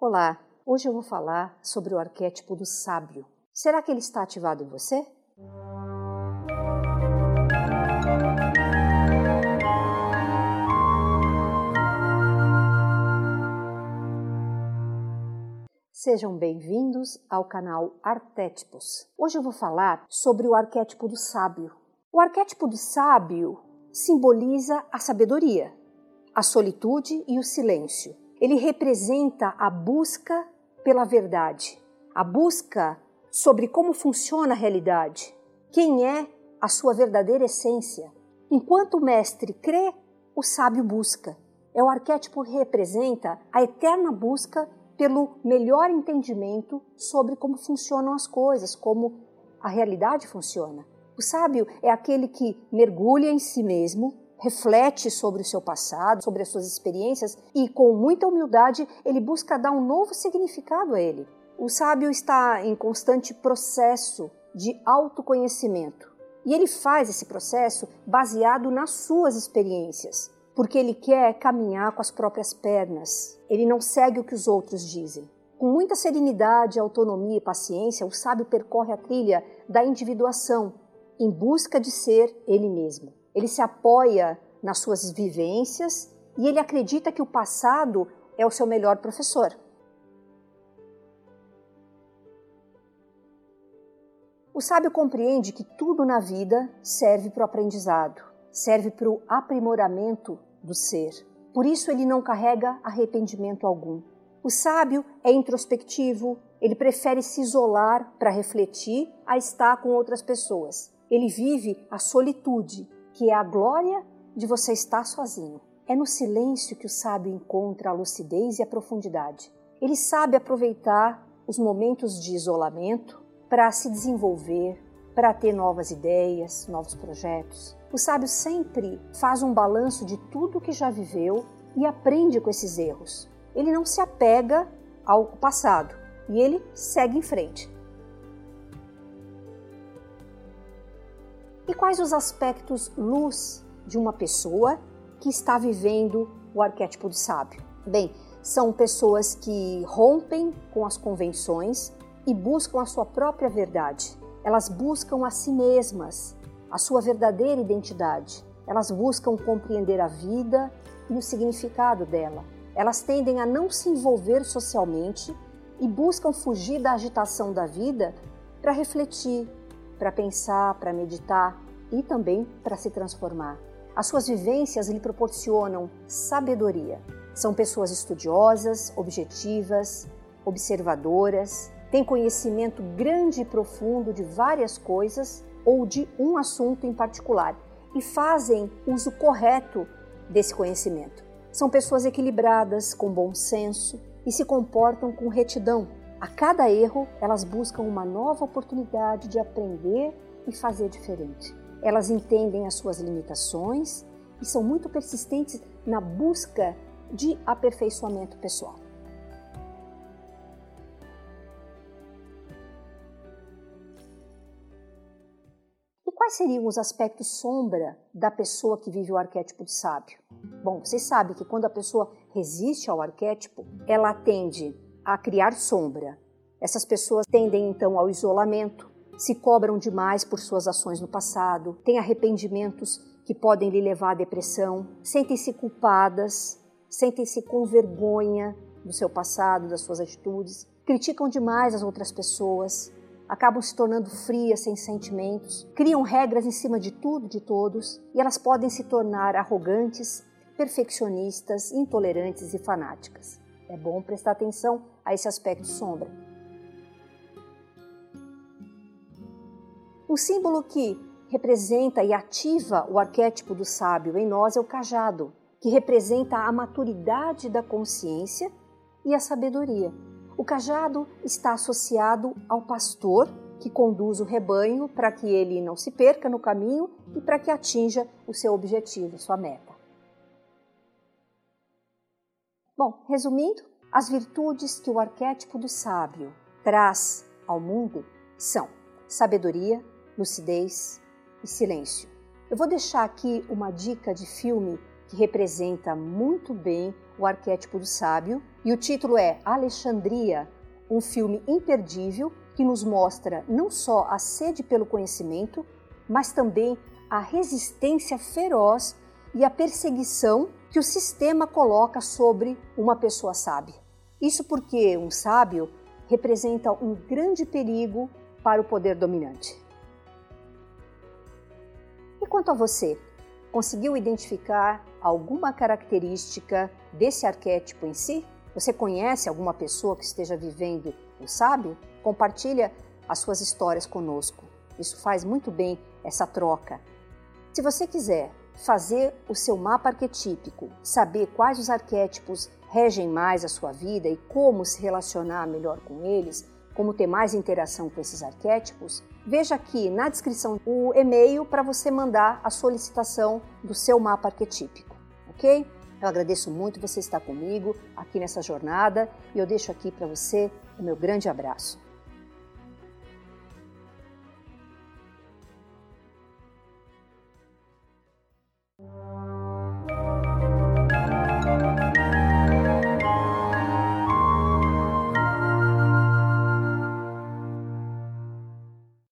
Olá, hoje eu vou falar sobre o arquétipo do sábio. Será que ele está ativado em você? Sejam bem-vindos ao canal Arquétipos. Hoje eu vou falar sobre o arquétipo do sábio. O arquétipo do sábio simboliza a sabedoria, a solitude e o silêncio ele representa a busca pela verdade, a busca sobre como funciona a realidade, quem é a sua verdadeira essência. Enquanto o mestre crê, o sábio busca. É o arquétipo que representa a eterna busca pelo melhor entendimento sobre como funcionam as coisas, como a realidade funciona. O sábio é aquele que mergulha em si mesmo, reflete sobre o seu passado, sobre as suas experiências e, com muita humildade, ele busca dar um novo significado a ele. O sábio está em constante processo de autoconhecimento e ele faz esse processo baseado nas suas experiências, porque ele quer caminhar com as próprias pernas, ele não segue o que os outros dizem. Com muita serenidade, autonomia e paciência, o sábio percorre a trilha da individuação em busca de ser ele mesmo ele se apoia nas suas vivências e ele acredita que o passado é o seu melhor professor. O sábio compreende que tudo na vida serve para o aprendizado, serve para o aprimoramento do ser. Por isso ele não carrega arrependimento algum. O sábio é introspectivo, ele prefere se isolar para refletir a estar com outras pessoas. Ele vive a solitude, que é a glória de você estar sozinho. É no silêncio que o sábio encontra a lucidez e a profundidade. Ele sabe aproveitar os momentos de isolamento para se desenvolver, para ter novas ideias, novos projetos. O sábio sempre faz um balanço de tudo que já viveu e aprende com esses erros. Ele não se apega ao passado e ele segue em frente. E quais os aspectos luz de uma pessoa que está vivendo o arquétipo do sábio? Bem, são pessoas que rompem com as convenções e buscam a sua própria verdade. Elas buscam a si mesmas, a sua verdadeira identidade. Elas buscam compreender a vida e o significado dela. Elas tendem a não se envolver socialmente e buscam fugir da agitação da vida para refletir, para pensar, para meditar e também para se transformar. As suas vivências lhe proporcionam sabedoria. São pessoas estudiosas, objetivas, observadoras, têm conhecimento grande e profundo de várias coisas ou de um assunto em particular e fazem uso correto desse conhecimento. São pessoas equilibradas, com bom senso e se comportam com retidão, a cada erro, elas buscam uma nova oportunidade de aprender e fazer diferente. Elas entendem as suas limitações e são muito persistentes na busca de aperfeiçoamento pessoal. E quais seriam os aspectos sombra da pessoa que vive o arquétipo de sábio? Bom, vocês sabem que quando a pessoa resiste ao arquétipo, ela tende a criar sombra. Essas pessoas tendem então ao isolamento, se cobram demais por suas ações no passado, têm arrependimentos que podem lhe levar à depressão, sentem-se culpadas, sentem-se com vergonha do seu passado, das suas atitudes, criticam demais as outras pessoas, acabam se tornando frias, sem sentimentos, criam regras em cima de tudo, de todos, e elas podem se tornar arrogantes, perfeccionistas, intolerantes e fanáticas. É bom prestar atenção a esse aspecto sombra. Um símbolo que representa e ativa o arquétipo do sábio em nós é o cajado, que representa a maturidade da consciência e a sabedoria. O cajado está associado ao pastor que conduz o rebanho para que ele não se perca no caminho e para que atinja o seu objetivo, sua meta. Bom, resumindo, as virtudes que o arquétipo do sábio traz ao mundo são sabedoria, lucidez e silêncio. Eu vou deixar aqui uma dica de filme que representa muito bem o arquétipo do sábio E o título é Alexandria, um filme imperdível que nos mostra não só a sede pelo conhecimento, mas também a resistência feroz e a perseguição que o sistema coloca sobre uma pessoa sábia. Isso porque um sábio representa um grande perigo para o poder dominante. E quanto a você, conseguiu identificar alguma característica desse arquétipo em si? Você conhece alguma pessoa que esteja vivendo o sábio? Compartilha as suas histórias conosco. Isso faz muito bem essa troca. Se você quiser fazer o seu mapa arquetípico, saber quais os arquétipos regem mais a sua vida e como se relacionar melhor com eles, como ter mais interação com esses arquétipos, veja aqui na descrição o e-mail para você mandar a solicitação do seu mapa arquetípico, ok? Eu agradeço muito você estar comigo aqui nessa jornada e eu deixo aqui para você o meu grande abraço.